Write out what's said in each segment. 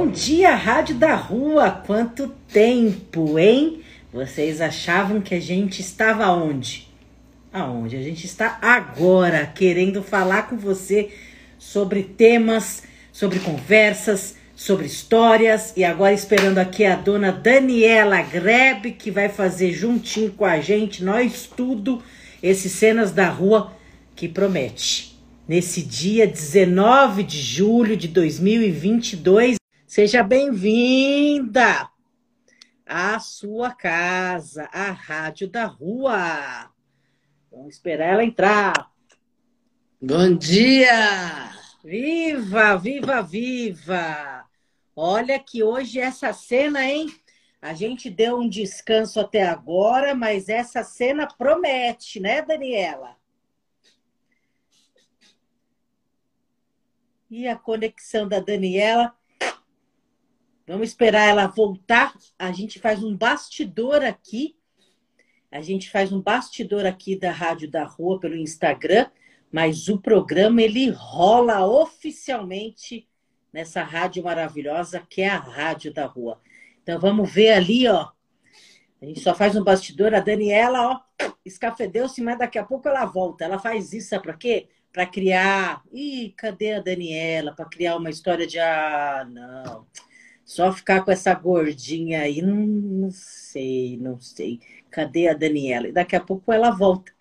Bom dia, Rádio da Rua! Quanto tempo, hein? Vocês achavam que a gente estava onde? Aonde? A gente está agora querendo falar com você sobre temas, sobre conversas, sobre histórias e agora esperando aqui a dona Daniela Grebe que vai fazer juntinho com a gente, nós tudo, esses cenas da rua que promete. Nesse dia 19 de julho de 2022, Seja bem-vinda à sua casa, à Rádio da Rua. Vamos esperar ela entrar. Bom dia! Viva, viva, viva! Olha que hoje essa cena, hein? A gente deu um descanso até agora, mas essa cena promete, né, Daniela? E a conexão da Daniela Vamos esperar ela voltar. A gente faz um bastidor aqui. A gente faz um bastidor aqui da Rádio da Rua pelo Instagram, mas o programa ele rola oficialmente nessa rádio maravilhosa que é a Rádio da Rua. Então vamos ver ali, ó. A gente só faz um bastidor. A Daniela, ó, escafedeu-se, mas daqui a pouco ela volta. Ela faz isso, sabe para quê? Para criar. Ih, cadê a Daniela? Para criar uma história de. Ah, não só ficar com essa gordinha aí, não, não sei, não sei. Cadê a Daniela? E daqui a pouco ela volta.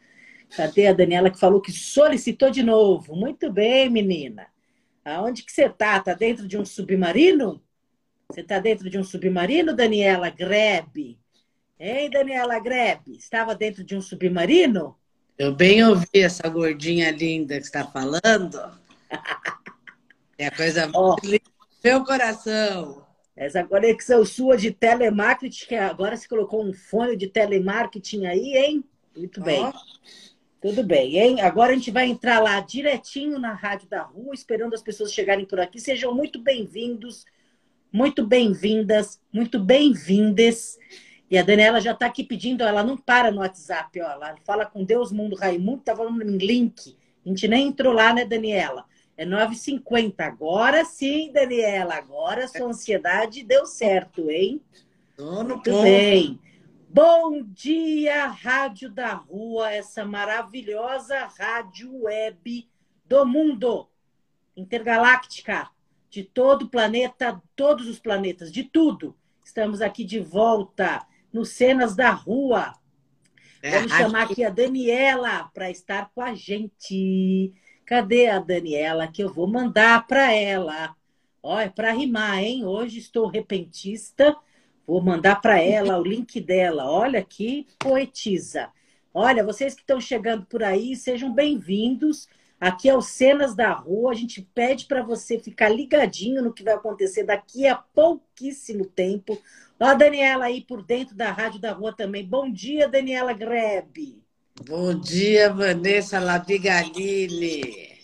Cadê a Daniela que falou que solicitou de novo? Muito bem, menina. Aonde que você tá? Tá dentro de um submarino? Você tá dentro de um submarino, Daniela Grebe? Hein, Daniela Grebe? Estava dentro de um submarino? Eu bem ouvi essa gordinha linda que está falando. É a coisa mais oh. linda do seu coração. Essa conexão sua de telemarketing, que agora você colocou um fone de telemarketing aí, hein? Muito bem. Oh. Tudo bem, hein? Agora a gente vai entrar lá direitinho na Rádio da Rua, esperando as pessoas chegarem por aqui. Sejam muito bem-vindos, muito bem-vindas, muito bem-vindas. E a Daniela já está aqui pedindo, ela não para no WhatsApp, ó. Ela fala com Deus, Mundo Raimundo, tá falando em link. A gente nem entrou lá, né, Daniela? É 9h50. Agora sim, Daniela. Agora sua ansiedade deu certo, hein? Tô no Muito bem. Bom dia, Rádio da Rua, essa maravilhosa rádio web do mundo intergaláctica, de todo o planeta, todos os planetas, de tudo. Estamos aqui de volta no Cenas da Rua. É, Vamos chamar aqui a Daniela para estar com a gente. Cadê a Daniela que eu vou mandar para ela? Olha, para rimar, hein? Hoje estou repentista. Vou mandar para ela o link dela. Olha que poetisa. Olha, vocês que estão chegando por aí, sejam bem-vindos. Aqui é o Cenas da Rua. A gente pede para você ficar ligadinho no que vai acontecer daqui a pouquíssimo tempo. Ó, a Daniela aí por dentro da Rádio da Rua também. Bom dia, Daniela Grebe. Bom dia, Vanessa Lavigalini.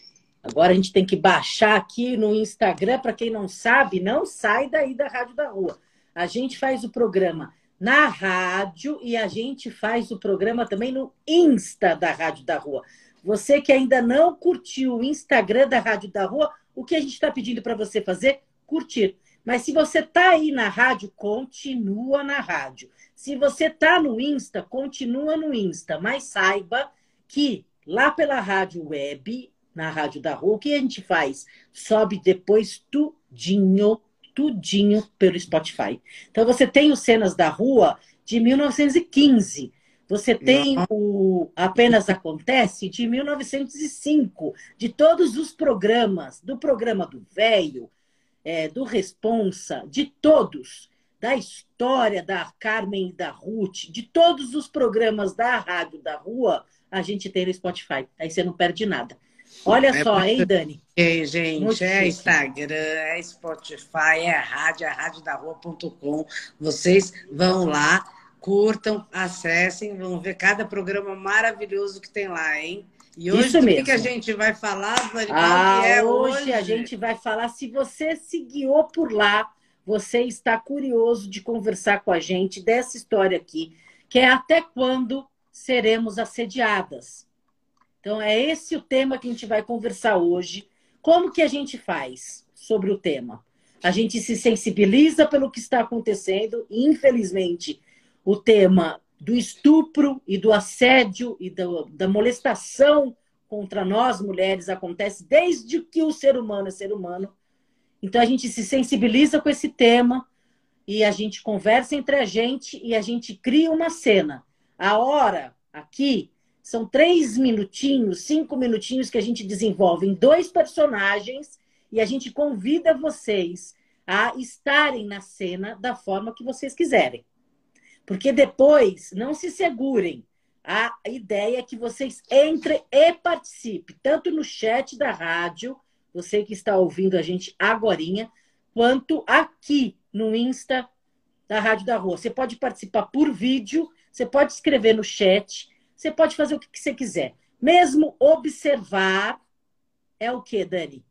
Agora a gente tem que baixar aqui no Instagram, para quem não sabe, não sai daí da Rádio da Rua. A gente faz o programa na rádio e a gente faz o programa também no Insta da Rádio da Rua. Você que ainda não curtiu o Instagram da Rádio da Rua, o que a gente está pedindo para você fazer? Curtir. Mas se você está aí na rádio, continua na rádio. Se você tá no Insta, continua no Insta, mas saiba que lá pela rádio web, na rádio da rua, o que a gente faz? Sobe depois tudinho, tudinho pelo Spotify. Então você tem os cenas da rua de 1915. Você tem o Apenas Acontece de 1905, de todos os programas, do programa do Velho, é, do Responsa, de todos da história da Carmen e da Ruth, de todos os programas da Rádio da Rua, a gente tem no Spotify. Aí você não perde nada. Olha é só, hein, Dani? Ei, gente, muito é. Instagram, é Spotify, é rádio, é rádiodarrua.com. Vocês vão lá, curtam, acessem, vão ver cada programa maravilhoso que tem lá, hein? E hoje Isso mesmo. o que a gente vai falar, Dani? Ah, é hoje, hoje a gente vai falar, se você se guiou por lá, você está curioso de conversar com a gente dessa história aqui, que é até quando seremos assediadas. Então, é esse o tema que a gente vai conversar hoje. Como que a gente faz sobre o tema? A gente se sensibiliza pelo que está acontecendo, e, infelizmente, o tema do estupro e do assédio e do, da molestação contra nós mulheres acontece desde que o ser humano é ser humano. Então a gente se sensibiliza com esse tema e a gente conversa entre a gente e a gente cria uma cena. A hora aqui são três minutinhos, cinco minutinhos que a gente desenvolve em dois personagens e a gente convida vocês a estarem na cena da forma que vocês quiserem. Porque depois, não se segurem. A ideia é que vocês entrem e participem, tanto no chat da rádio, você que está ouvindo a gente agorinha, quanto aqui no Insta da Rádio da Rua. Você pode participar por vídeo, você pode escrever no chat, você pode fazer o que você quiser. Mesmo observar é o que, Dani?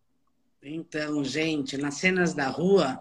Então, gente, nas cenas da rua,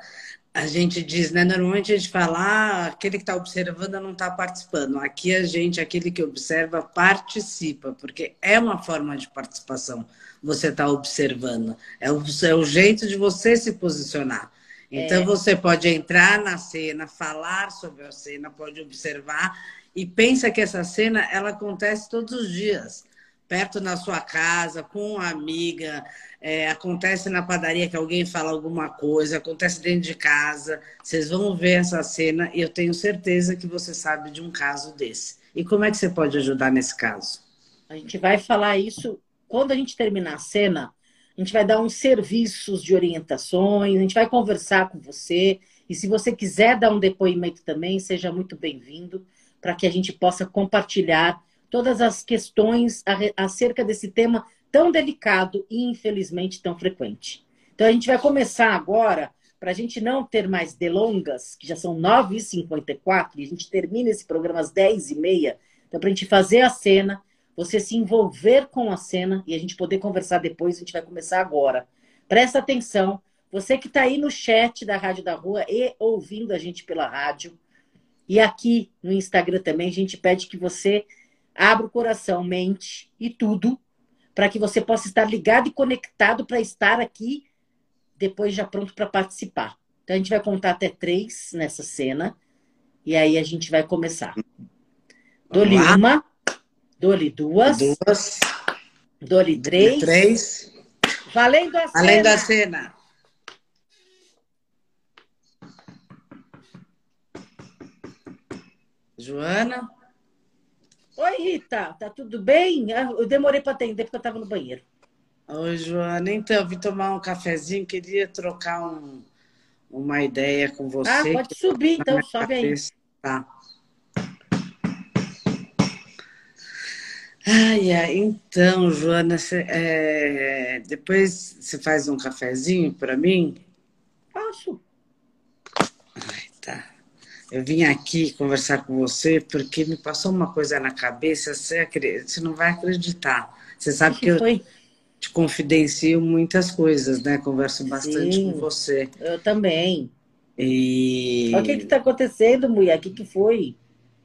a gente diz, né? Normalmente a gente fala, ah, aquele que está observando não está participando. Aqui a gente, aquele que observa, participa, porque é uma forma de participação você está observando. É o, é o jeito de você se posicionar. Então, é. você pode entrar na cena, falar sobre a cena, pode observar e pensa que essa cena ela acontece todos os dias, perto na sua casa, com uma amiga, é, acontece na padaria que alguém fala alguma coisa, acontece dentro de casa. Vocês vão ver essa cena e eu tenho certeza que você sabe de um caso desse. E como é que você pode ajudar nesse caso? A gente vai falar isso quando a gente terminar a cena, a gente vai dar uns serviços de orientações, a gente vai conversar com você. E se você quiser dar um depoimento também, seja muito bem-vindo, para que a gente possa compartilhar todas as questões acerca desse tema tão delicado e, infelizmente, tão frequente. Então, a gente vai começar agora, para a gente não ter mais delongas, que já são 9h54, e a gente termina esse programa às 10h30. Então, para a gente fazer a cena você se envolver com a cena e a gente poder conversar depois, a gente vai começar agora. Presta atenção, você que está aí no chat da Rádio da Rua e ouvindo a gente pela rádio, e aqui no Instagram também, a gente pede que você abra o coração, mente e tudo, para que você possa estar ligado e conectado para estar aqui depois já pronto para participar. Então a gente vai contar até três nessa cena e aí a gente vai começar. Dou-lhe uma. Dou-lhe duas. Duas. Dou-lhe três. Três. Valendo a cena. Valendo a cena. Joana. Oi, Rita. Tá tudo bem? Ah, eu demorei para atender porque eu estava no banheiro. Oi, Joana. Então, eu vim tomar um cafezinho. Queria trocar um, uma ideia com você. Ah, pode subir, então. Sobe aí. Tá. Ai, ai, então, Joana, cê, é, depois você faz um cafezinho para mim? Faço. Eu vim aqui conversar com você porque me passou uma coisa na cabeça, você, você não vai acreditar. Você sabe que, que eu te confidencio muitas coisas, né? Converso bastante Sim, com você. Eu também. E... O que está acontecendo, mulher? O que, que foi?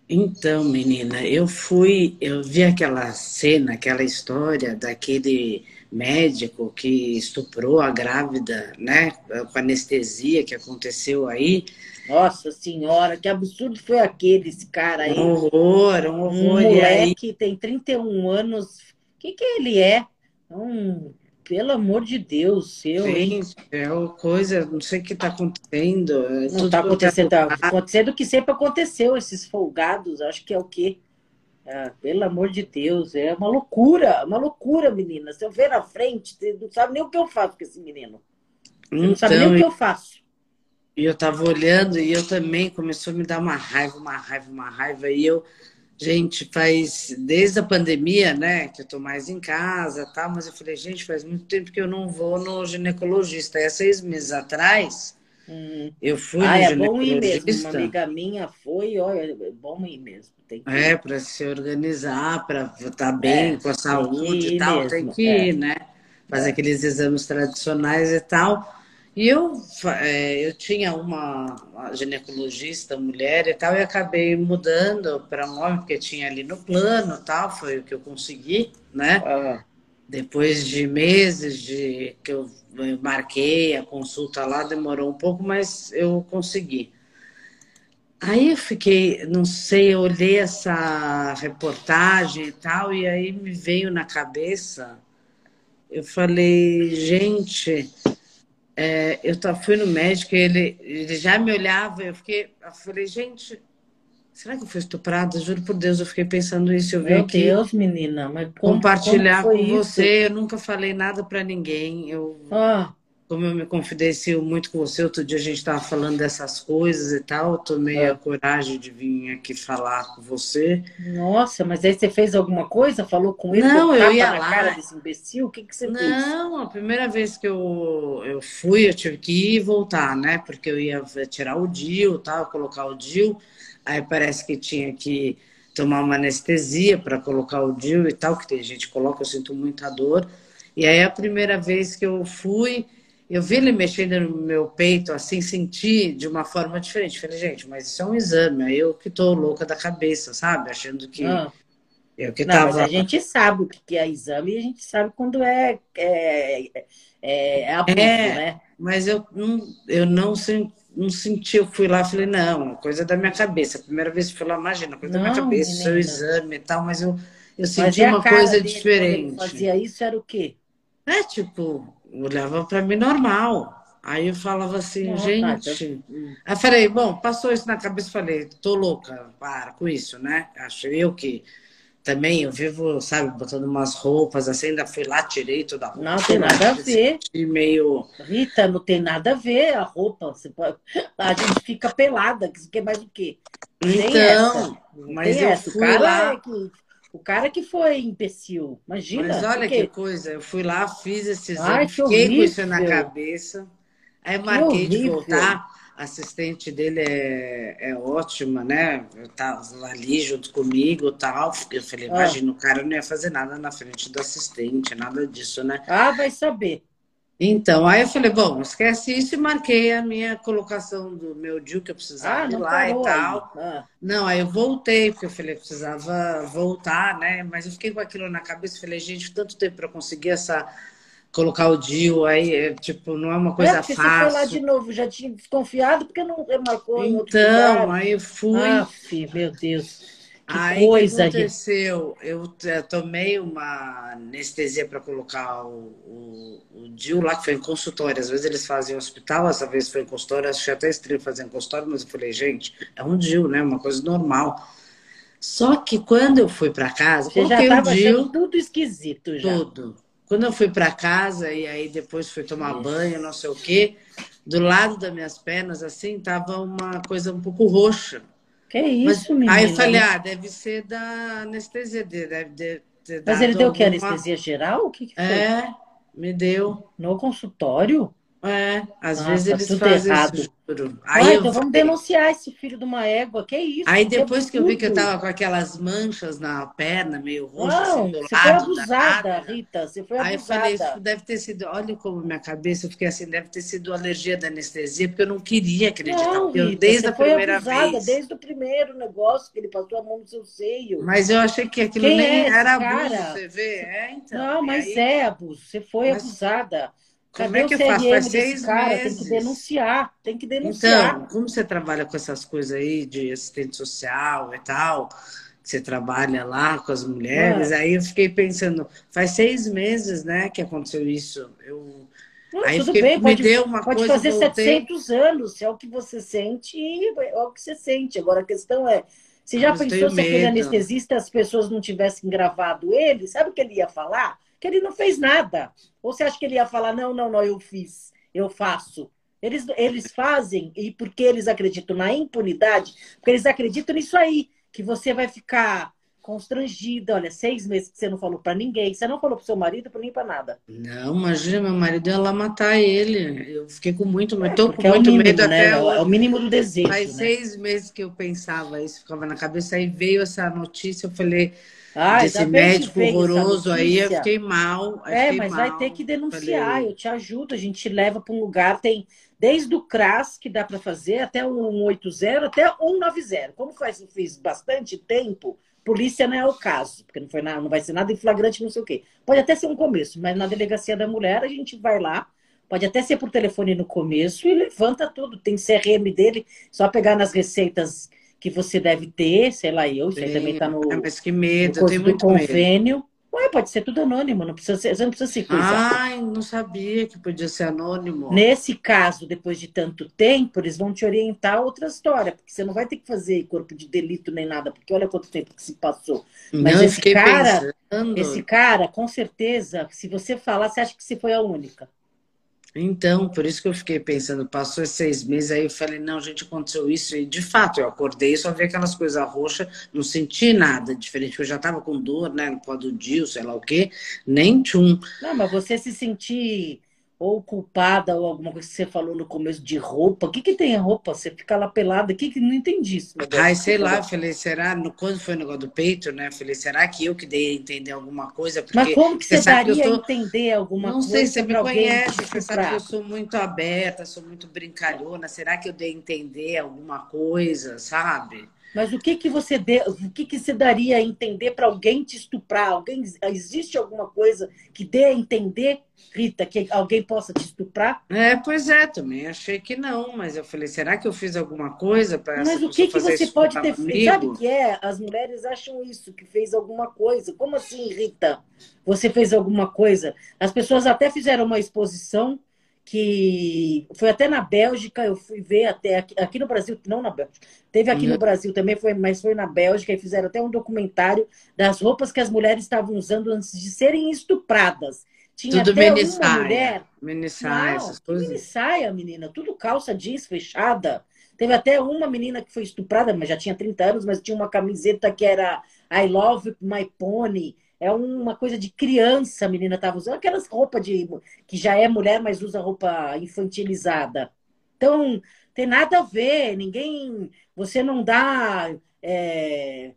Então, menina, eu fui, eu vi aquela cena, aquela história daquele médico que estuprou a grávida, né, com anestesia que aconteceu aí. Nossa senhora, que absurdo foi aquele, esse cara aí. Um horror, um horror. Um moleque aí... tem 31 anos. O que que ele é? Um pelo amor de Deus, eu. Gente, é uma coisa, não sei o que está acontecendo. É não está acontecendo, tá acontecendo o que sempre aconteceu, esses folgados, acho que é o quê? Ah, pelo amor de Deus, é uma loucura, uma loucura, menina. Se eu ver na frente, você não sabe nem o que eu faço com esse menino. Você então, não sabe nem o que então, eu faço. E eu estava olhando e eu também começou a me dar uma raiva, uma raiva, uma raiva. E eu Gente, faz desde a pandemia, né, que eu tô mais em casa, tá? Mas eu falei, gente, faz muito tempo que eu não vou no ginecologista. Há seis meses atrás, hum. eu fui ah, no é bom ir mesmo. Uma amiga minha foi, olha, é bom ir mesmo. Tem que é, para se organizar, para estar tá bem é, com a saúde e tal, mesmo, tem que ir, é. né? Fazer é. aqueles exames tradicionais e tal. E eu, é, eu tinha uma, uma, ginecologista, mulher e tal, e acabei mudando para um homem, porque tinha ali no plano tal, foi o que eu consegui, né? Ah. Depois de meses de que eu marquei a consulta lá, demorou um pouco, mas eu consegui. Aí eu fiquei, não sei, eu olhei essa reportagem e tal, e aí me veio na cabeça, eu falei, gente, é, eu fui no médico e ele, ele já me olhava, eu fiquei, eu falei, gente, será que eu fui estuprada? Juro por Deus, eu fiquei pensando isso. Eu Meu aqui Deus, menina, mas como, compartilhar como com isso? você. Eu nunca falei nada para ninguém. Eu ah como eu me confidencio muito com você, outro dia a gente estava falando dessas coisas e tal, eu tomei é. a coragem de vir aqui falar com você. Nossa, mas aí você fez alguma coisa? Falou com ele? Não, eu ia na lá. cara desse imbecil? O que, que você Não, fez? Não, a primeira vez que eu, eu fui, eu tive que ir e voltar, né? Porque eu ia tirar o DIL, tal, colocar o DIL, aí parece que tinha que tomar uma anestesia para colocar o DIL e tal, que tem gente que coloca, eu sinto muita dor. E aí a primeira vez que eu fui eu vi ele mexendo no meu peito, assim, senti de uma forma diferente. Falei, gente, mas isso é um exame. Aí eu que tô louca da cabeça, sabe? Achando que. Ah. Eu que Não, tava... mas a gente sabe o que é exame e a gente sabe quando é, é, é, é abuso, é, né? Mas eu não, eu não, não senti, eu fui lá e falei, não, coisa da minha cabeça. A primeira vez que fui lá, imagina, coisa não, da minha cabeça, menina. seu exame e tal, mas eu, eu senti uma coisa diferente. Fazia isso era o quê? É, tipo, olhava para mim normal. Aí eu falava assim, tá, gente. Aí eu falei, bom, passou isso na cabeça, falei, tô louca, para com isso, né? Acho eu que também eu vivo, sabe, botando umas roupas, assim, ainda fui lá, tirei toda a roupa. Não tem nada a ver. Meio... Rita, não tem nada a ver a roupa. Você pode... A gente fica pelada, que quer mais o quê? Então, mas eu essa. fui o cara lá. É que o cara que foi imbecil, imagina. Mas olha que coisa, eu fui lá, fiz esse exame, Ai, fiquei com isso na cabeça. Aí marquei de voltar. A assistente dele é, é ótima, né? Eu tava ali junto comigo tal. Eu falei, ah. imagina, o cara não ia fazer nada na frente do assistente, nada disso, né? Ah, vai saber. Então, aí eu falei, bom, esquece isso e marquei a minha colocação do meu DIU que eu precisava ah, ir lá e tal. Ah. Não, aí eu voltei, porque eu falei, precisava voltar, né? Mas eu fiquei com aquilo na cabeça, falei, gente, tanto tempo para conseguir essa colocar o DIU, aí, é, tipo, não é uma coisa é, fácil. Você foi lá de novo, já tinha desconfiado, porque não marcou Então, aí eu fui. Filho, meu Deus. Que Aí coisa, que aconteceu? Eu, eu tomei uma anestesia para colocar o, o, o DIU lá, que foi em consultório. Às vezes eles fazem em hospital, essa vez foi em consultório. Achei até estranho fazer em consultório, mas eu falei, gente, é um DIU, né? Uma coisa normal. Só que quando eu fui para casa, Você já estava achando tudo esquisito já. Tudo. Quando eu fui para casa e aí depois fui tomar Isso. banho, não sei o quê, do lado das minhas pernas, assim, tava uma coisa um pouco roxa. Que isso, menina? Aí eu falei, ah, deve ser da anestesia dele, deve Mas ele deu o que? Anestesia geral? O que, que foi? É, me deu. No consultório? É, às Nossa, vezes eles fazem errado. isso. Aí Ai, então vamos denunciar esse filho de uma égua, que isso? Aí depois que eu vi que eu tava com aquelas manchas na perna, meio roxa, assim, do você lado. Foi abusada, Rita, você foi abusada. Aí eu falei, isso deve ter sido, olha como minha cabeça, eu fiquei assim, deve ter sido alergia da anestesia, porque eu não queria acreditar. Não, Rita, desde a primeira abusada, vez. Desde o primeiro negócio que ele passou a mão no seu seio. Mas eu achei que aquilo Quem nem é era abuso, você vê? É, então. Não, mas aí... é abuso, você foi mas... abusada. Como é que eu faço? Faz seis cara? meses. Tem que denunciar, tem que denunciar. Então, como você trabalha com essas coisas aí de assistente social e tal, você trabalha lá com as mulheres, é. aí eu fiquei pensando, faz seis meses, né, que aconteceu isso. Eu Não, aí tudo fiquei, bem, pode, me deu uma pode coisa, fazer voltei... 700 anos, se é o que você sente, é o que você sente. Agora a questão é, você já pensou se aquele anestesista as pessoas não tivessem gravado ele, sabe o que ele ia falar? Que ele não fez nada. Ou você acha que ele ia falar, não, não, não, eu fiz, eu faço. Eles, eles fazem, e porque eles acreditam na impunidade, porque eles acreditam nisso aí, que você vai ficar constrangida. Olha, seis meses que você não falou para ninguém. Você não falou pro seu marido, para nem para nada. Não, imagina, meu marido ia lá matar ele. Eu fiquei com muito medo. É, Tô com é muito mínimo, medo né? até. É o mínimo do desejo. Faz né? seis meses que eu pensava isso, ficava na cabeça. Aí veio essa notícia, eu falei, Ai, desse médico horroroso aí, eu fiquei mal. aí É, fiquei mas mal. vai ter que denunciar. Falei, Eu te ajudo. A gente leva para um lugar. Tem desde o CRAS que dá para fazer até o 180 até o 190. Como faz, fiz bastante tempo, polícia não é o caso, porque não, foi nada, não vai ser nada em flagrante, não sei o quê. Pode até ser um começo, mas na delegacia da mulher a gente vai lá. Pode até ser por telefone no começo e levanta tudo. Tem CRM dele, só pegar nas receitas que você deve ter, sei lá, eu, isso aí também está no, "Ah, Mas que no medo, eu coisa tenho muito medo. convênio. Ué, pode ser tudo anônimo, não precisa ser, você não precisa se coisar. Ai, não sabia que podia ser anônimo. Nesse caso, depois de tanto tempo, eles vão te orientar a outra história, porque você não vai ter que fazer corpo de delito nem nada, porque olha quanto tempo que se passou. Mas não, eu esse cara- pensando. Esse cara, com certeza, se você falar, você acha que você foi a única. Então, por isso que eu fiquei pensando, passou seis meses, aí eu falei, não, gente, aconteceu isso, e de fato, eu acordei, só vi aquelas coisas roxas, não senti nada diferente, eu já tava com dor, né, no pó do Dio, sei lá o quê, nem tchum. Não, mas você se sentir ou culpada ou alguma coisa que você falou no começo de roupa, o que que tem a roupa? Você fica lá pelada, o que que não entendi isso? Ai, sei você lá, falei, será, no- quando foi o negócio do peito, né, eu falei, será que eu que dei a entender alguma coisa? Porque Mas como que você, que eu daria a tô- entender alguma Não coisa sei, você me conhece, você sabe que eu sou muito aberta, sou muito brincalhona. Será que eu dei a entender alguma coisa, sabe? Mas o que que você dê, o que que você daria a entender para alguém te estuprar? Alguém existe alguma coisa que dê a entender, Rita, que alguém possa te estuprar? É, pois é, também achei que não, mas eu falei, será que eu fiz alguma coisa para essa Mas o que que você pode ter feito? Sabe o que é? As mulheres acham isso, que fez alguma coisa. Como assim, Rita? Você fez alguma coisa? As pessoas até fizeram uma exposição que foi até na Bélgica, eu fui ver até aqui, aqui no Brasil, não na Bélgica. Teve aqui Uhum. no Brasil também, foi, mas foi na Bélgica e fizeram até um documentário das roupas que as mulheres estavam usando antes de serem estupradas. Tinha Tudo até mini uma saia, mulher mini saia, não, mini saia, menina. Tudo calça jeans fechada. Teve até uma menina que foi estuprada, mas já tinha 30 anos, mas tinha uma camiseta que era I love my pony. É uma coisa de criança, a menina estava usando. Aquelas roupas de que já é mulher, mas usa roupa infantilizada. Então, tem nada a ver. Ninguém. Você não dá. é,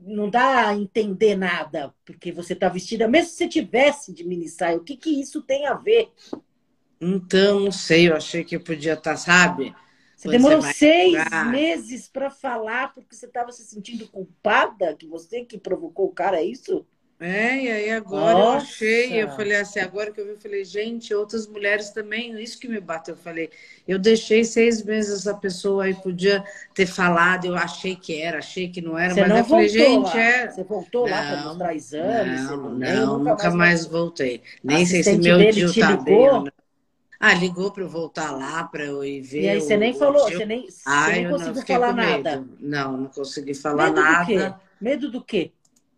não dá a entender nada, porque você está vestida, mesmo se você tivesse de mini saia, o que, que isso tem a ver? Então, não sei, eu achei que eu podia estar, sabe? Você Quando demorou você seis entrar. meses para falar porque você estava se sentindo culpada, que você que provocou o cara, é isso? É, e aí agora eu Nossa. achei, eu falei assim, agora que eu vi, eu falei, gente, outras mulheres também, isso que me bateu, eu falei, eu deixei seis meses essa pessoa aí, podia ter falado, eu achei que era, achei que não era, Você mas não eu falei, gente, lá. é... Você voltou lá para Não, mostrar exames? Não, nem- não, nunca mais voltou. voltei. Nem sei se meu tio tá ligou? bem não. Ah, ligou para eu voltar lá, para eu ir ver E aí você nem falou, tio. você nem, você Ai, nem eu não, conseguiu falar nada. Não, não consegui falar Medo do nada. quê? Medo do quê?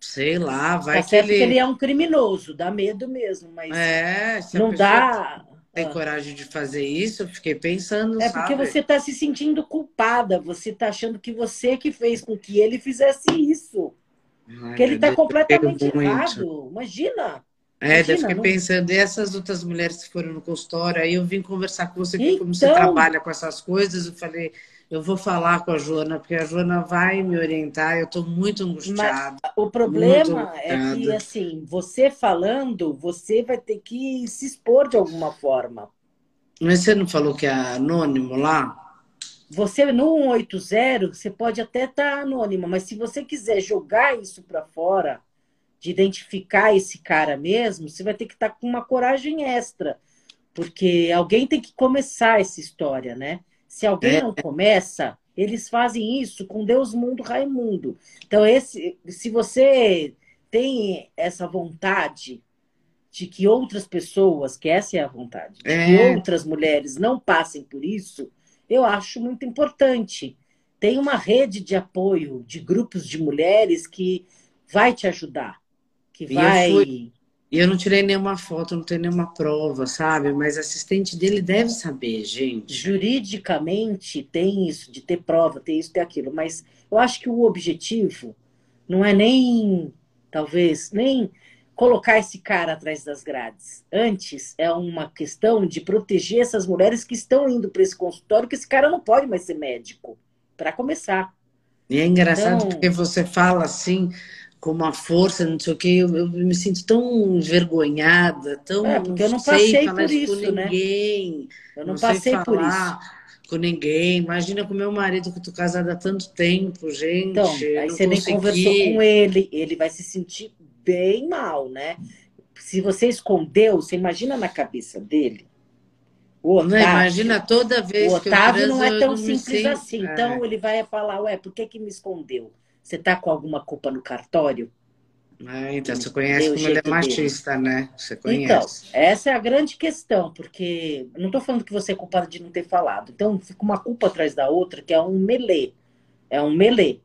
Sei lá, vai Tá que certo que ele... ele é um criminoso, dá medo mesmo, mas É, não dá. tem Ah. coragem de fazer isso, eu fiquei pensando, É sabe? porque você está se sentindo culpada, você está achando que você que fez com que ele fizesse isso. Ai, Que ele está completamente errado. Imagina. É, daí eu Imagina, fiquei não- pensando, e essas outras mulheres que foram no consultório, aí eu vim conversar com você, que como você Então- trabalha com essas coisas, eu falei, eu vou falar com a Joana, porque a Joana vai me orientar, eu estou muito angustiada. O problema é que, assim, você falando, você vai ter que se expor de alguma forma. Mas você não falou que é anônimo lá? Você no 180, você pode até estar anônima, mas se você quiser jogar isso para fora, de identificar esse cara mesmo, você vai ter que estar com uma coragem extra, porque alguém tem que começar essa história, né? Se alguém É. não começa, eles fazem isso com Deus, mundo, Raimundo. Então esse, se você tem essa vontade de que outras pessoas, que essa é a vontade, de que É. outras mulheres não passem por isso, eu acho muito importante. Tem uma rede de apoio de grupos de mulheres que vai te ajudar, que E vai. E eu não tirei nenhuma foto, não tenho nenhuma prova, sabe? Mas assistente dele deve saber, gente. Juridicamente tem isso, de ter prova, ter isso, ter aquilo. Mas eu acho que o objetivo não é nem, talvez, nem colocar esse cara atrás das grades. Antes é uma questão de proteger essas mulheres que estão indo para esse consultório, que esse cara não pode mais ser médico, para começar. E é engraçado então... porque você fala assim, com uma força, não sei o que, eu, eu, me sinto tão envergonhada, tão. É, porque eu não passei por isso, com né? ninguém. Eu não, não passei por isso. Com ninguém. Imagina com meu marido, que tô casada há tanto tempo, gente. Então, aí você nem conversou com ele, ele vai se sentir bem mal, né? Se você escondeu, você imagina na cabeça dele. O Otávio, não, imagina toda vez o Otávio que eu transo, não é tão simples assim. É. Então ele vai falar, ué, por que, que me escondeu? Você tá com alguma culpa no cartório? Ah, então você conhece como ele é machista, dele. né? Você conhece. Então, essa é a grande questão, porque não estou falando que você é culpada de não ter falado. Então, fica uma culpa atrás da outra, que é um melê. É um melê.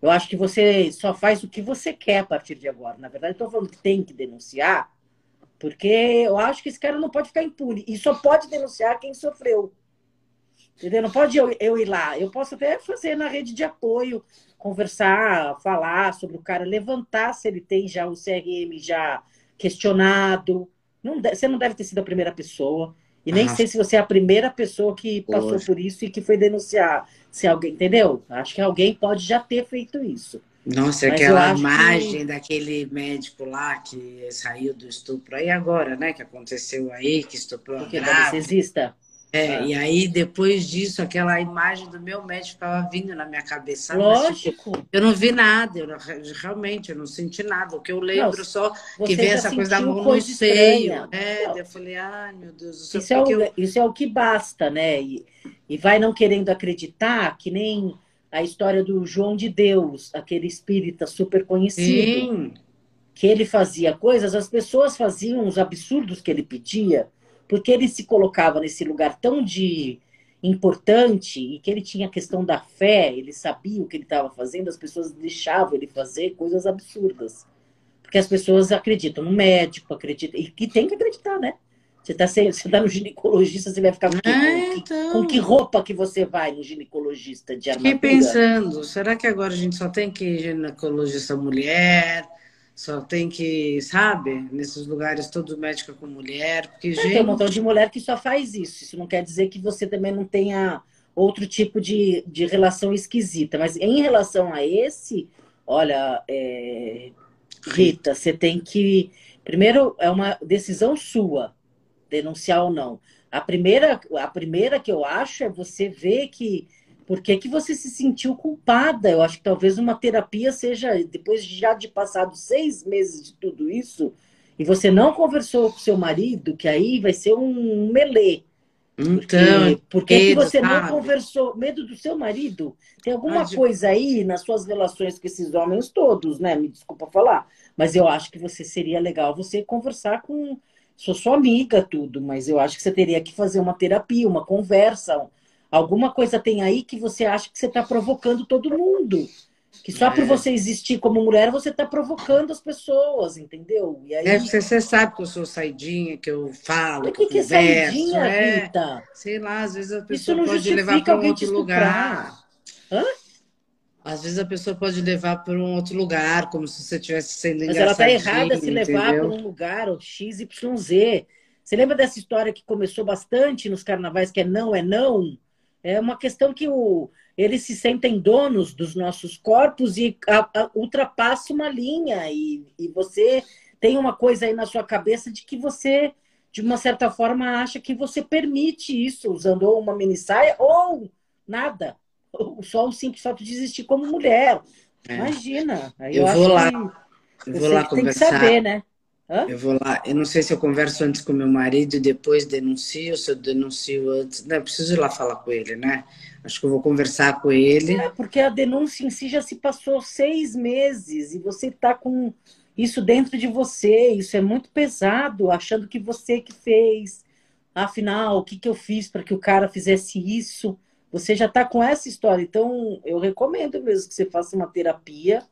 Eu acho que você só faz o que você quer a partir de agora. Na verdade, estou falando que tem que denunciar, porque eu acho que esse cara não pode ficar impune. E só pode denunciar quem sofreu. Entendeu? Não pode eu, eu ir lá. Eu posso até fazer na rede de apoio conversar, falar sobre o cara, levantar se ele tem já o CRM já questionado. Não você não deve ter sido a primeira pessoa. E nem ah. sei se você é a primeira pessoa que passou por isso e que foi denunciar. Se alguém, entendeu? Acho que alguém pode já ter feito isso. Nossa, Mas aquela imagem que... daquele médico lá que saiu do estupro aí agora, né? Que aconteceu aí, que estuprou Porque a exista. É, ah. e aí depois disso, aquela imagem do meu médico ficava vindo na minha cabeça. Lógico. Mas, tipo, eu não vi nada, eu não, realmente, eu não senti nada. O que eu lembro não, só que vem essa coisa da mão no seio. É, eu falei, ai meu Deus do céu. Isso, é o, eu... isso é o que basta, né? E, e vai não querendo acreditar, que nem a história do João de Deus, aquele espírita super conhecido. Sim. Que ele fazia coisas, as pessoas faziam os absurdos que ele pedia porque ele se colocava nesse lugar tão de importante e que ele tinha a questão da fé, ele sabia o que ele estava fazendo, as pessoas deixavam ele fazer coisas absurdas. Porque as pessoas acreditam no médico, acreditam, e que tem que acreditar, né? Você está você tá no ginecologista, você vai ficar com, que, é, então... com que roupa que você vai no ginecologista de armadura? Fiquei pensando, será que agora a gente só tem que ir ginecologista mulher? Só tem que, sabe, nesses lugares todo médico é com mulher, porque, é, gente... Tem um montão de mulher que só faz isso. Isso não quer dizer que você também não tenha outro tipo de, de relação esquisita. Mas em relação a esse, olha, é... Rita, você tem que... Primeiro, é uma decisão sua, denunciar ou não. A primeira, a primeira que eu acho é você ver que por que, que você se sentiu culpada? Eu acho que talvez uma terapia seja, depois de já de passado seis meses de tudo isso, e você não conversou com seu marido, que aí vai ser um melê. Então, por que você sabe? não conversou? Medo do seu marido? Tem alguma coisa aí nas suas relações com esses homens todos, né? Me desculpa falar. Mas eu acho que você seria legal você conversar com. Sou sua amiga, tudo, mas eu acho que você teria que fazer uma terapia, uma conversa, Alguma coisa tem aí que você acha que você está provocando todo mundo. Que só é. por você existir como mulher, você está provocando as pessoas, entendeu? E aí... É, você, você sabe que eu sou saidinha, que eu falo, que, que, que é saidinha, é, Rita? Sei lá, às vezes a pessoa pode levar para um outro lugar. Hã? Às vezes a pessoa pode levar para um outro lugar, como se você estivesse sendo Mas ela está errada se levar para um lugar, ou X, Y, Z. Você lembra dessa história que começou bastante nos carnavais, que é não, é não? É uma questão que o, eles se sentem donos dos nossos corpos e a, a, ultrapassa uma linha. E, e você tem uma coisa aí na sua cabeça de que você, de uma certa forma, acha que você permite isso, usando ou uma mini saia ou nada. Só o simples fato de existir como mulher. É. Imagina. eu, eu vou lá. Eu vou lá tem conversar. que saber, né? Hã? Eu vou lá. Eu não sei se eu converso antes com meu marido e depois denuncio, se eu denuncio antes. Não, eu preciso ir lá falar com ele, né? Acho que eu vou conversar com ele. É, porque a denúncia em si já se passou seis meses e você está com isso dentro de você. Isso é muito pesado, achando que você que fez. Afinal, o que, que eu fiz para que o cara fizesse isso? Você já está com essa história. Então, eu recomendo mesmo que você faça uma terapia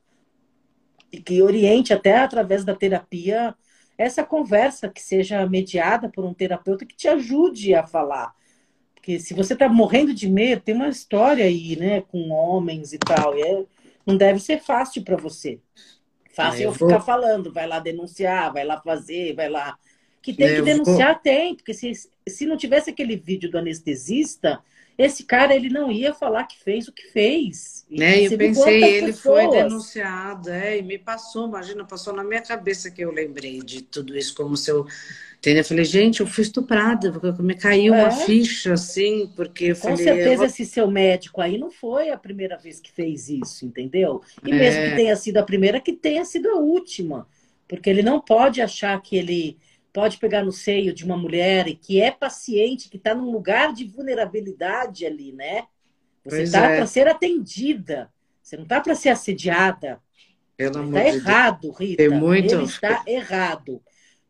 e que oriente até através da terapia essa conversa que seja mediada por um terapeuta que te ajude a falar. Porque se você está morrendo de medo, tem uma história aí, né, com homens e tal, e é, não deve ser fácil para você. Fácil é, eu, eu vou... ficar falando, vai lá denunciar, vai lá fazer, vai lá. Que tem é, que denunciar, vou... tem, porque se, se não tivesse aquele vídeo do anestesista, esse cara ele não ia falar que fez o que fez. né? Eu pensei, ele pessoas... foi denunciado, é, e me passou, imagina, passou na minha cabeça que eu lembrei de tudo isso, como se eu. Entendeu? Eu falei, gente, eu fui estuprada, porque me caiu é. uma ficha assim, porque eu Com falei. Certeza, vou... esse seu médico aí não foi a primeira vez que fez isso, entendeu? E é. mesmo que tenha sido a primeira, que tenha sido a última. Porque ele não pode achar que ele pode pegar no seio de uma mulher que é paciente, que está num lugar de vulnerabilidade ali, né? Você está é. para ser atendida, você não está para ser assediada. Está errado, Rita. Tem muito... Ele está errado.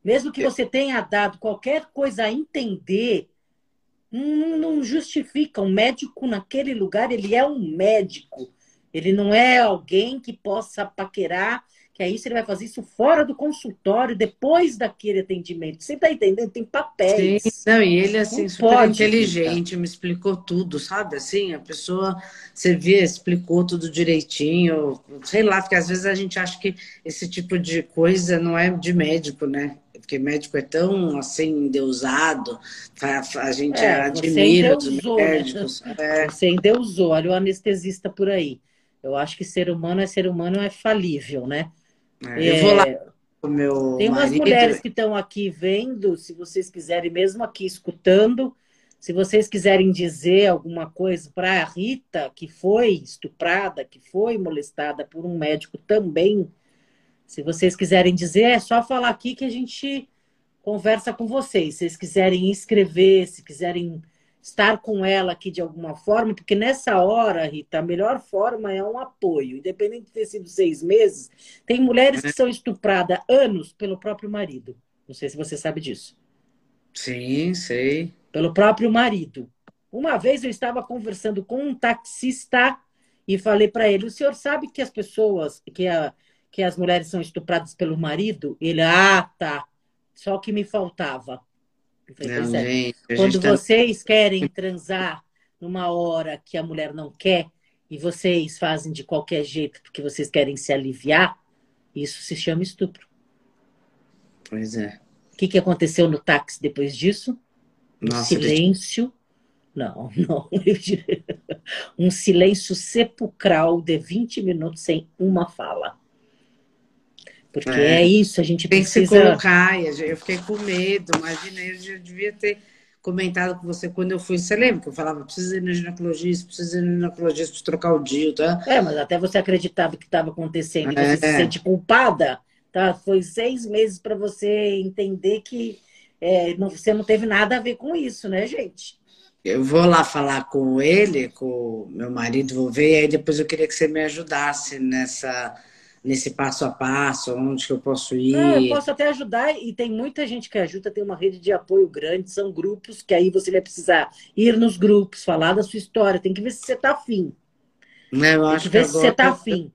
Mesmo que você tenha dado qualquer coisa a entender, não justifica. Um médico naquele lugar, ele é um médico. Ele não é alguém que possa paquerar que aí ele vai fazer isso fora do consultório, depois daquele atendimento. Você está entendendo? Tem papéis. Sim, não, e ele, assim, não super inteligente, me explicou tudo, sabe? Assim, a pessoa, você vê, explicou tudo direitinho, sei lá, porque às vezes a gente acha que esse tipo de coisa não é de médico, né? Porque médico é tão, assim, endeusado, a, gente é, admira os né? médicos. Né? Você endeusou, olha o anestesista por aí. Eu acho que ser humano é ser humano, é falível, né? É, eu vou lá o meu Tem umas marido. mulheres que estão aqui vendo, se vocês quiserem, mesmo aqui escutando, se vocês quiserem dizer alguma coisa para a Rita, que foi estuprada, que foi molestada por um médico também, se vocês quiserem dizer, é só falar aqui que a gente conversa com vocês. Se vocês quiserem escrever, se quiserem estar com ela aqui de alguma forma, porque nessa hora, Rita, a melhor forma é um apoio. Independente de ter sido seis meses, tem mulheres que são estupradas anos pelo próprio marido. Não sei se você sabe disso. Sim, sei. Pelo próprio marido. Uma vez eu estava conversando com um taxista e falei para ele: o senhor sabe que as pessoas, que, a, que as mulheres são estupradas pelo marido? Ele, ah, tá. Só que me faltava. Não, é. gente, Quando tá... vocês querem transar numa hora que a mulher não quer e vocês fazem de qualquer jeito porque vocês querem se aliviar, isso se chama estupro. Pois é. O que, que aconteceu no táxi depois disso? Nossa, um silêncio. Não, não. um silêncio sepulcral de 20 minutos sem uma fala. Porque é, é isso, a gente Tem precisa... que se colocar, eu fiquei com medo, imaginei, eu já devia ter comentado com você quando eu fui, você lembra que eu falava, precisa ir no ginecologista, precisa ir no ginecologista para trocar o DIU, tá? É, mas até você acreditava que estava acontecendo, e é. você se sente culpada, tá? Foi seis meses para você entender que é, não, você não teve nada a ver com isso, né, gente? Eu vou lá falar com ele, com meu marido, vou ver, e aí depois eu queria que você me ajudasse nessa nesse passo a passo, onde que eu posso ir? É, eu posso até ajudar e tem muita gente que ajuda, tem uma rede de apoio grande, são grupos que aí você vai precisar ir nos grupos, falar da sua história, tem que ver se você está afim. Não, eu tem acho que ver que se você está afim.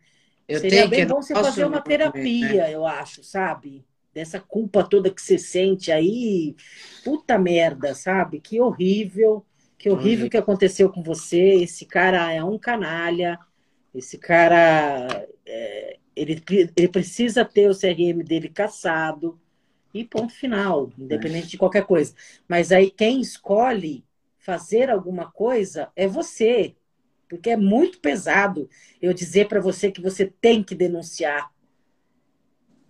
Eu, Seria bem bom você fazer uma terapia, né? eu acho, sabe? Dessa culpa toda que você sente aí, puta merda, sabe? Que horrível, que horrível que aconteceu com você. Esse cara é um canalha, esse cara é, ele, ele precisa ter o CRM dele caçado e ponto final, independente de qualquer coisa. Mas aí quem escolhe fazer alguma coisa é você, porque é muito pesado eu dizer para você que você tem que denunciar.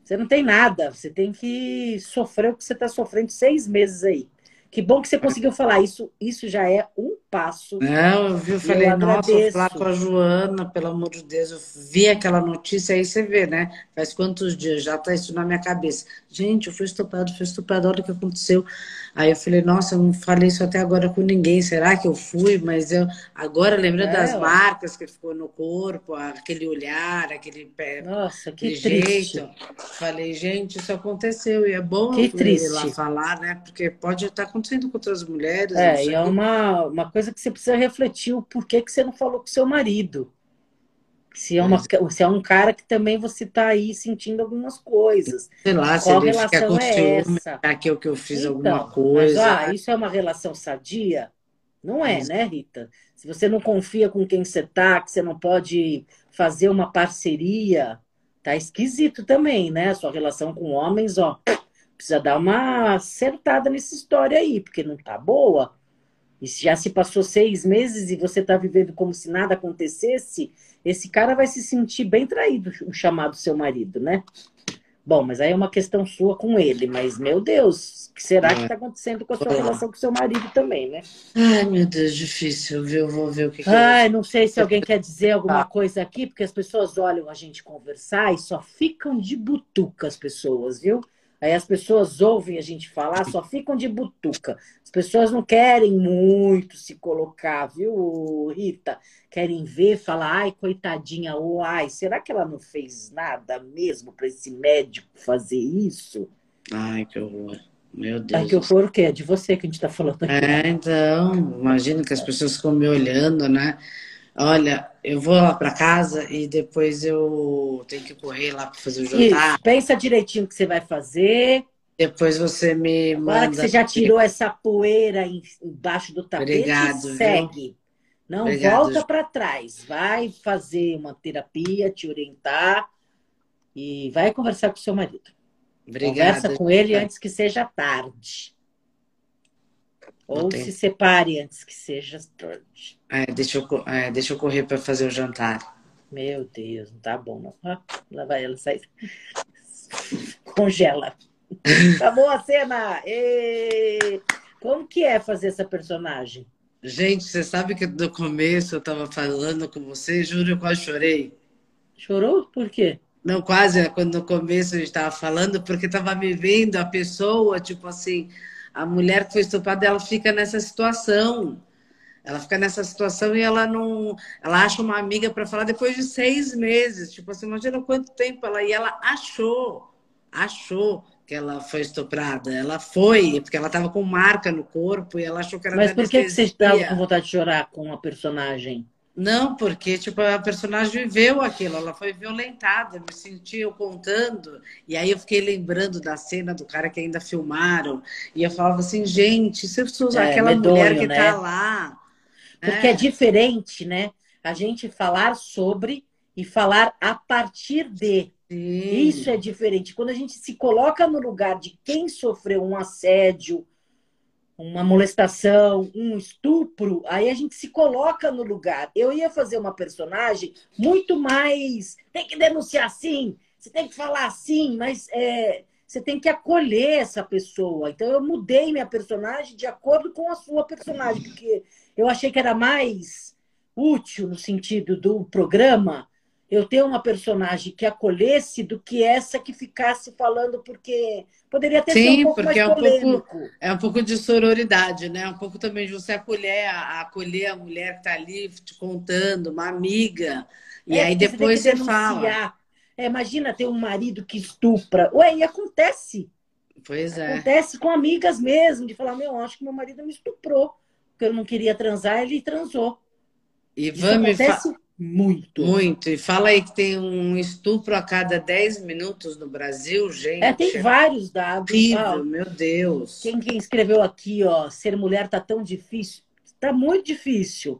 Você não tem nada, você tem que sofrer o que você está sofrendo seis meses aí. Que bom que você conseguiu falar isso. Isso já é um passo. Não, eu vi, eu falei, eu nossa, falar com a Joana, pelo amor de Deus. Eu vi aquela notícia aí, você vê, né? Faz quantos dias já tá isso na minha cabeça. Gente, eu fui estuprado, fui estuprado, olha o que aconteceu. Aí eu falei, nossa, eu não falei isso até agora com ninguém. Será que eu fui? Mas eu agora lembrei é, das marcas que ficou no corpo, aquele olhar, aquele pé. Nossa, que triste. jeito. Falei, gente, isso aconteceu. E é bom que triste. lá falar, né? Porque pode estar acontecendo com outras mulheres. É, e é uma, uma coisa que você precisa refletir o porquê que você não falou com seu marido. Se é, uma, se é um cara que também você tá aí sentindo algumas coisas. Sei lá, Qual se ele relação fica com é ciúme, essa? que eu que eu fiz Então, alguma Mas, coisa. ó, isso é uma relação sadia? Não é, Mas- né, Rita? Se você não confia com quem você tá, que você não pode fazer uma parceria, tá esquisito também, né? Sua relação com homens, ó, precisa dar uma acertada nessa história aí, porque não tá boa. E se já se passou seis meses e você tá vivendo como se nada acontecesse, esse cara vai se sentir bem traído, o chamado seu marido, né? Bom, mas aí é uma questão sua com ele, mas meu Deus, o que será que É. tá acontecendo com a sua relação com seu marido também, né? Ai, meu Deus, difícil, viu? Vou ver o que, que Ai, não sei se alguém quer dizer Tá. alguma coisa aqui, porque as pessoas olham a gente conversar e só ficam de butuca as pessoas, viu? Aí as pessoas ouvem a gente falar, só ficam de butuca. As pessoas não querem muito se colocar, viu, Rita? Querem ver, falar, ai, coitadinha, ou ai, será que ela não fez nada mesmo para esse médico fazer isso? Ai, que horror. Meu Deus. Ai, que horror, o quê? É de você que a gente está falando aqui. É, então, imagino que as pessoas ficam me olhando, né? Olha, eu vou lá para casa e depois eu tenho que correr lá para fazer o jantar. Isso, pensa direitinho o que você vai fazer. Depois você me Agora que manda. você já tirou essa poeira em- embaixo do tapete, Obrigado, viu? segue. Não Obrigado, volta para trás. Vai fazer uma terapia, te orientar e vai conversar com seu marido. Obrigada. Conversa com ele antes que seja tarde. Ou se separe antes que seja tarde. É, deixa, eu, é, deixa eu correr para fazer o jantar. Meu Deus, não tá bom, não. Ah, lá vai ela sair. Congela. Tá boa a cena! Ê! Como que é fazer essa personagem? Gente, você sabe que no começo eu estava falando com você, juro, eu quase chorei. Chorou? Por quê? Não, quase, quando no começo a gente estava falando, porque estava me vendo a pessoa, tipo assim, a mulher que foi estuprada, ela fica nessa situação. Ela fica nessa situação e ela não. Ela acha uma amiga para falar depois de seis meses. Tipo assim, imagina quanto tempo ela. E ela achou, achou que ela foi estuprada. Ela foi, porque ela estava com marca no corpo e ela achou que era Mas por que, que você estava com vontade de chorar com a personagem? Não, porque tipo, a personagem viveu aquilo, ela foi violentada, me senti eu contando, e aí eu fiquei lembrando da cena do cara que ainda filmaram, e eu falava assim, gente, se eu usar É, aquela medonho, mulher que né? tá lá. Porque é diferente, né? A gente falar sobre e falar a partir de. Sim. Isso é diferente. Quando a gente se coloca no lugar de quem sofreu um assédio, uma molestação, um estupro, aí a gente se coloca no lugar. Eu ia fazer uma personagem muito mais. Tem que denunciar assim, você tem que falar assim, mas é, você tem que acolher essa pessoa. Então eu mudei minha personagem de acordo com a sua personagem, porque eu achei que era mais útil no sentido do programa eu ter uma personagem que acolhesse do que essa que ficasse falando, porque poderia ter sido Sim, um pouco porque mais é um pouco- polêmico. É um pouco de sororidade, né? Um pouco também de você acolher a, acolher a mulher que está ali te contando, uma amiga. E É, aí depois você que fala. É, imagina ter um marido que estupra. Ué, e acontece. Pois é. Acontece com amigas mesmo, de falar, meu, acho que meu marido me estuprou. Porque eu não queria transar, ele transou. E vamos acontece muito. muito. E fala aí que tem um estupro a cada 10 minutos no Brasil, gente. É, tem vários dados. horrível, meu Deus. Quem, quem escreveu aqui, ó, ser mulher tá tão difícil. Tá muito difícil.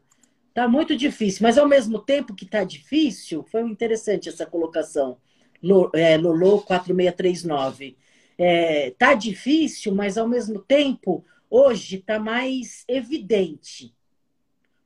Tá muito difícil. Mas ao mesmo tempo que tá difícil, foi interessante essa colocação. Lo- é, Lolo 4639. É, tá difícil, mas ao mesmo tempo, hoje tá mais evidente.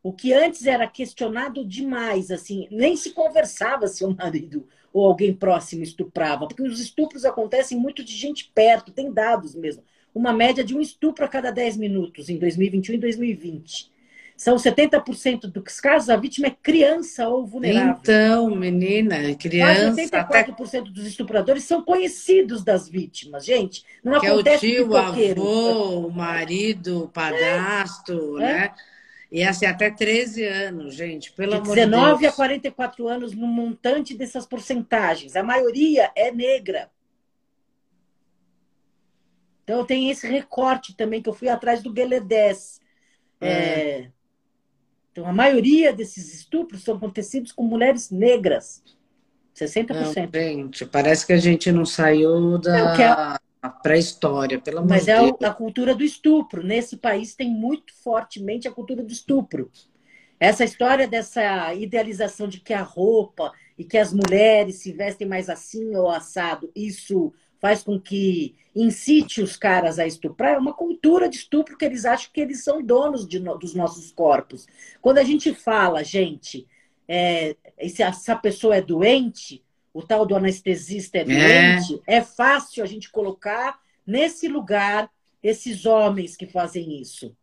O que antes era questionado demais, assim, nem se conversava se o marido ou alguém próximo estuprava, porque os estupros acontecem muito de gente perto, tem dados mesmo. Uma média de um estupro a cada 10 minutos em 2021 e 2020. São 70% dos casos, a vítima é criança ou vulnerável. Então, menina, Quase criança, até 84% dos estupradores são conhecidos das vítimas, gente. Não que é o acontece tio, o avô, o marido, o padrasto, É. né? E assim, até 13 anos, gente, pelo De amor 19 de Deus. a 44 anos no montante dessas porcentagens. A maioria é negra. Então tem esse recorte também que eu fui atrás do Beledés. É, Então, a maioria desses estupros são acontecidos com mulheres negras. 60%. Não, gente, parece que a gente não saiu da é pré-história, pelo amor Mas é Deus. a cultura do estupro. Nesse país tem muito fortemente a cultura do estupro. Essa história dessa idealização de que a roupa e que as mulheres se vestem mais assim ou assado, isso faz com que incite os caras a estuprar, é uma cultura de estupro que eles acham que eles são donos de, dos nossos corpos. Quando a gente fala, gente, é, se essa pessoa é doente, o tal do anestesista é, é. doente, é. é fácil a gente colocar nesse lugar esses homens que fazem isso.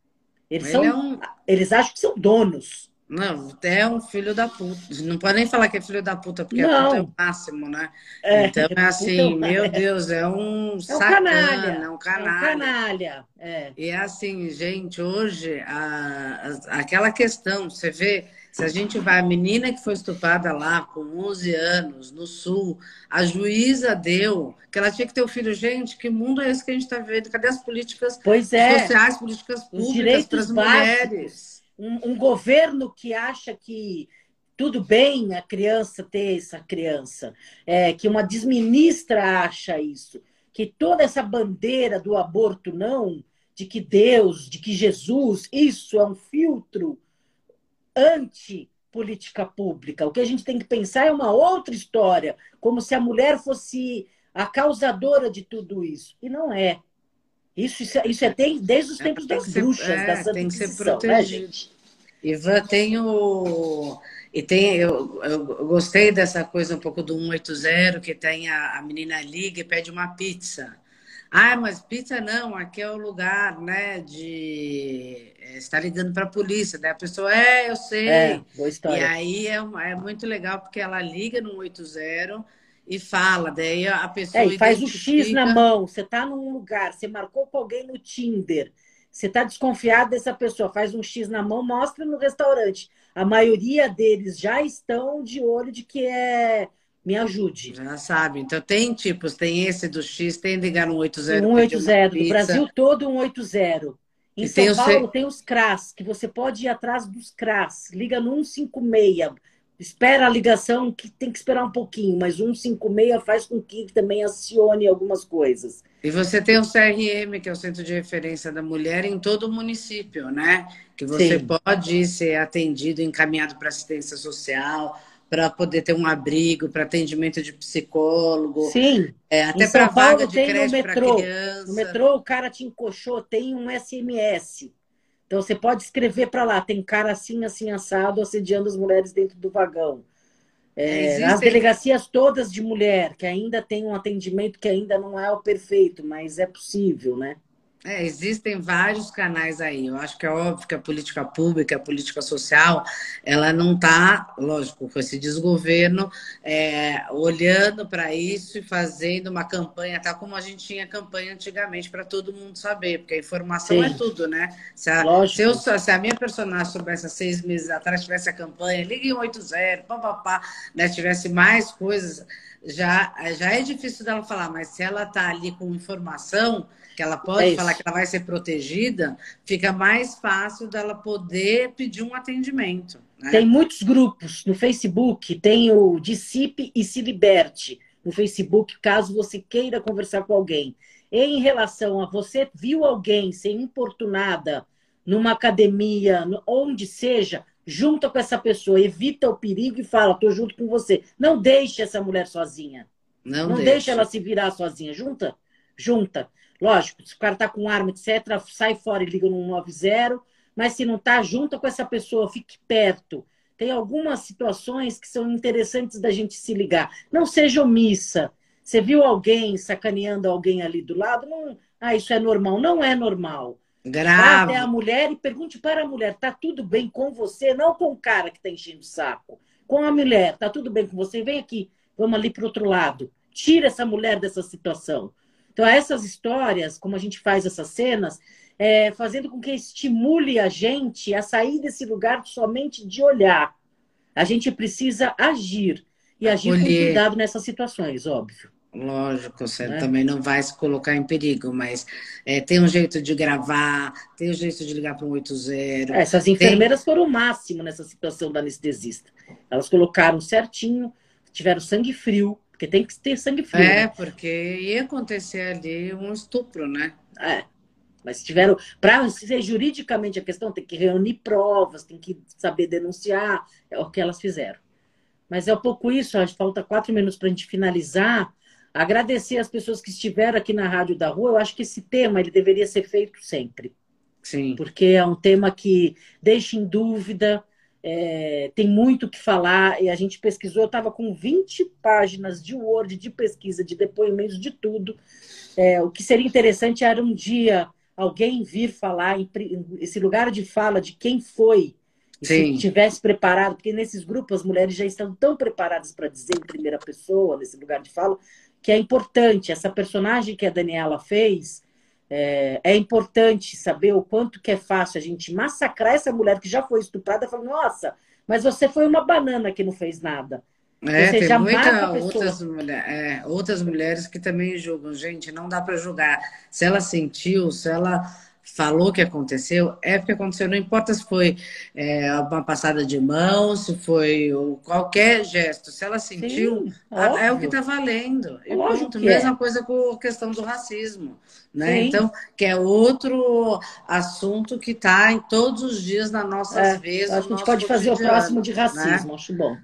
Eles, são, é um... eles acham que são donos. Não, é um filho da puta. Não pode nem falar que é filho da puta, porque não. a puta é o máximo, né? É. Então é assim, então, meu Deus, é um é sacana, canalha. É um canalha. É um canalha. É. E é assim, gente, hoje, a, a, aquela questão, você vê, se a gente vai, a menina que foi estuprada lá com 11 anos, no sul, a juíza deu que ela tinha que ter o filho. Gente, que mundo é esse que a gente está vivendo? Cadê as políticas pois é. sociais, políticas públicas para as mulheres? Um, um governo que acha que tudo bem a criança ter essa criança, é, que uma desministra acha isso, que toda essa bandeira do aborto não, de que Deus, de que Jesus, isso é um filtro anti política pública. O que a gente tem que pensar é uma outra história, como se a mulher fosse a causadora de tudo isso. E não é. Isso, isso, isso é tem, desde os é, tempos das bruxas, é, da Santa tem que ser né, protegido. Né, Ivan, tem o... E tem, eu, eu, gostei dessa coisa um pouco do 180, que tem a, a menina liga e pede uma pizza. Ah, mas pizza não, aqui é o lugar, né, de é, estar ligando para a polícia. Daí a pessoa, é, eu sei. É, boa história. E aí é, é muito legal, porque ela liga no 180 e fala, daí a pessoa. É, e faz o X na mão. Você está num lugar, você marcou com alguém no Tinder, você está desconfiado dessa pessoa, faz um X na mão, mostra no restaurante. A maioria deles já estão de olho de que é. Me ajude. Já sabe. Então tem tipos, tem esse do X, tem ligar no 180. 180, do Brasil todo 180. Em e São tem Paulo tem os CRAS, que você pode ir atrás dos CRAS. Liga no 156 espera a ligação, que tem que esperar um pouquinho, mas 156 faz com que também acione algumas coisas. E você tem o CRM, que é o Centro de Referência da Mulher, em todo o município, né? Que você Sim. pode ser atendido, encaminhado para assistência social, para poder ter um abrigo, para atendimento de psicólogo. Sim. É, até para vaga de creche para criança. No metrô, o cara te encoxou, tem um SMS. Então você pode escrever para lá, tem cara assim, assim, assado, assediando as mulheres dentro do vagão. É. As delegacias todas de mulher, que ainda tem um atendimento que ainda não é o perfeito, mas é possível, né? É, existem vários canais aí. Eu acho que é óbvio que a política pública, a política social, ela não está, lógico, com esse desgoverno, é, olhando para isso e fazendo uma campanha, tá como a gente tinha campanha antigamente, para todo mundo saber, porque a informação é Sim. é tudo, né? Se a, se, eu, se a, minha personagem soubesse há seis meses atrás, tivesse a campanha, ligue 80, papapá, né? tivesse mais coisas, já, já é difícil dela falar, mas se ela está ali com informação que ela pode é falar que ela vai ser protegida, fica mais fácil dela poder pedir um atendimento. Né? Tem muitos grupos no Facebook, tem o Dissipe e Se Liberte no Facebook, caso você queira conversar com alguém. Em relação a você viu alguém ser importunada numa academia, onde seja, junta com essa pessoa, evita o perigo e fala, estou junto com você. Não deixe essa mulher sozinha. Não, Não deixe ela se virar sozinha. Junta, junta. Lógico, se o cara tá com arma, etc., sai fora e liga no 90, mas se não tá, junta com essa pessoa, fique perto. Tem algumas situações que são interessantes da gente se ligar. Não seja omissa. Você viu alguém sacaneando alguém ali do lado? Não, ah, isso é normal. Não é normal. Grave. Vá até a mulher e pergunte para a mulher: tá tudo bem com você? Não com o cara que está enchendo o saco. Com a mulher, tá tudo bem com você? Vem aqui, vamos ali para outro lado. Tira essa mulher dessa situação. Então, essas histórias, como a gente faz essas cenas, é, fazendo com que estimule a gente a sair desse lugar somente de olhar. A gente precisa agir. E agir Olhei. com cuidado nessas situações, óbvio. Lógico, você né? também não vai se colocar em perigo, mas é, tem um jeito de gravar, tem um jeito de ligar para um 80. É, essas enfermeiras tem... foram o máximo nessa situação da anestesista. Elas colocaram certinho, tiveram sangue frio, porque tem que ter sangue frio. É, né? porque ia acontecer ali um estupro, né? É. Mas tiveram. Para ser juridicamente a questão, tem que reunir provas, tem que saber denunciar. É o que elas fizeram. Mas é um pouco isso, acho falta quatro minutos para a gente finalizar. Agradecer as pessoas que estiveram aqui na Rádio da Rua. Eu acho que esse tema ele deveria ser feito sempre. Sim. Porque é um tema que deixa em dúvida, é, tem muito o que falar, e a gente pesquisou, eu estava com 20 páginas de Word, de pesquisa, de depoimentos, de tudo. É, o que seria interessante era um dia alguém vir falar, em, esse lugar de fala de quem foi, se tivesse preparado, porque nesses grupos as mulheres já estão tão preparadas para dizer em primeira pessoa, nesse lugar de fala, que é importante. Essa personagem que a Daniela fez, é, é, importante saber o quanto que é fácil a gente massacrar essa mulher que já foi estuprada, falando, nossa, mas você foi uma banana que não fez nada. É, você tem muita, outras, mulher, é, outras mulheres que também julgam. Gente, não dá para julgar. Se ela sentiu, se ela falou que aconteceu, é porque aconteceu. Não importa se foi é, uma passada de mão, se foi qualquer gesto. Se ela sentiu, Sim, é o que está valendo. E ponto. Mesma é. coisa com a questão do racismo. Né? Então, que é outro assunto que está em todos os dias nas nossas é, vezes. A gente pode fazer o próximo de racismo, né? acho bom.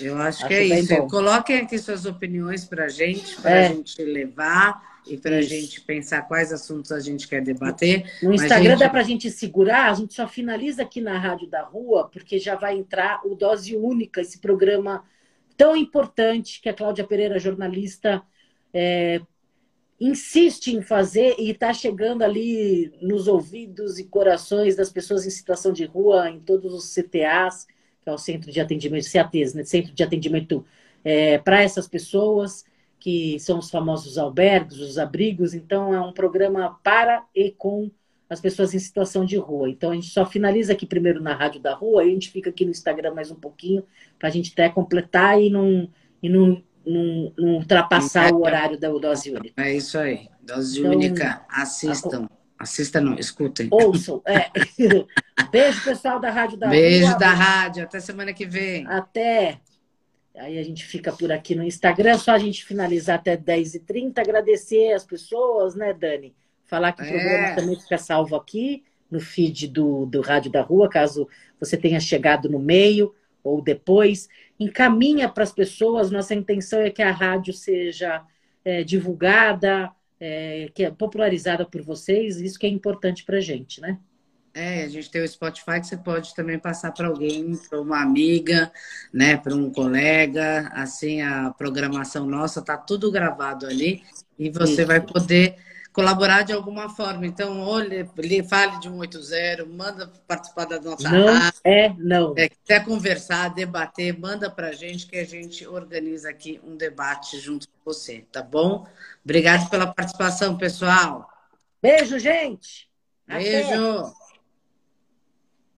Eu acho, acho que é isso. Bom. Coloquem aqui suas opiniões para a gente, para a é. gente levar e para a gente pensar quais assuntos a gente quer debater. No Instagram gente... dá para a gente segurar, a gente só finaliza aqui na Rádio da Rua, porque já vai entrar o Dose Única, esse programa tão importante que a Cláudia Pereira, jornalista, é, insiste em fazer e está chegando ali nos ouvidos e corações das pessoas em situação de rua, em todos os CTAs, que é o Centro de Atendimento, CATs, né? Centro de Atendimento é, para essas pessoas que são os famosos albergues, os abrigos. Então, é um programa para e com as pessoas em situação de rua. Então, a gente só finaliza aqui primeiro na Rádio da Rua, aí a gente fica aqui no Instagram mais um pouquinho, para a gente até completar e não, e não, não, não ultrapassar o horário da Dose Única. É isso aí. Dose então, Única, assistam. A... Assista não, escutem. Ouçam. É. Beijo, pessoal da Rádio da Beijo Rua. Beijo da Rádio. Até semana que vem. Até. Aí a gente fica por aqui no Instagram, só a gente finalizar até 10h30, agradecer as pessoas, né, Dani? Falar que o é. programa também fica salvo aqui no feed do, do Rádio da Rua, caso você tenha chegado no meio ou depois. Encaminha para as pessoas, nossa intenção é que a rádio seja é, divulgada, é, que é popularizada por vocês, isso que é importante para a gente, né? É, a gente tem o Spotify que você pode também passar para alguém, para uma amiga, né, para um colega. Assim, a programação nossa tá tudo gravado ali e você Isso. vai poder colaborar de alguma forma. Então, olhe, fale de 180, manda participar da nossa não rádio. É, não. É, quer conversar, debater, manda para a gente que a gente organiza aqui um debate junto com você, tá bom? Obrigado pela participação, pessoal. Beijo, gente. Beijo. Até.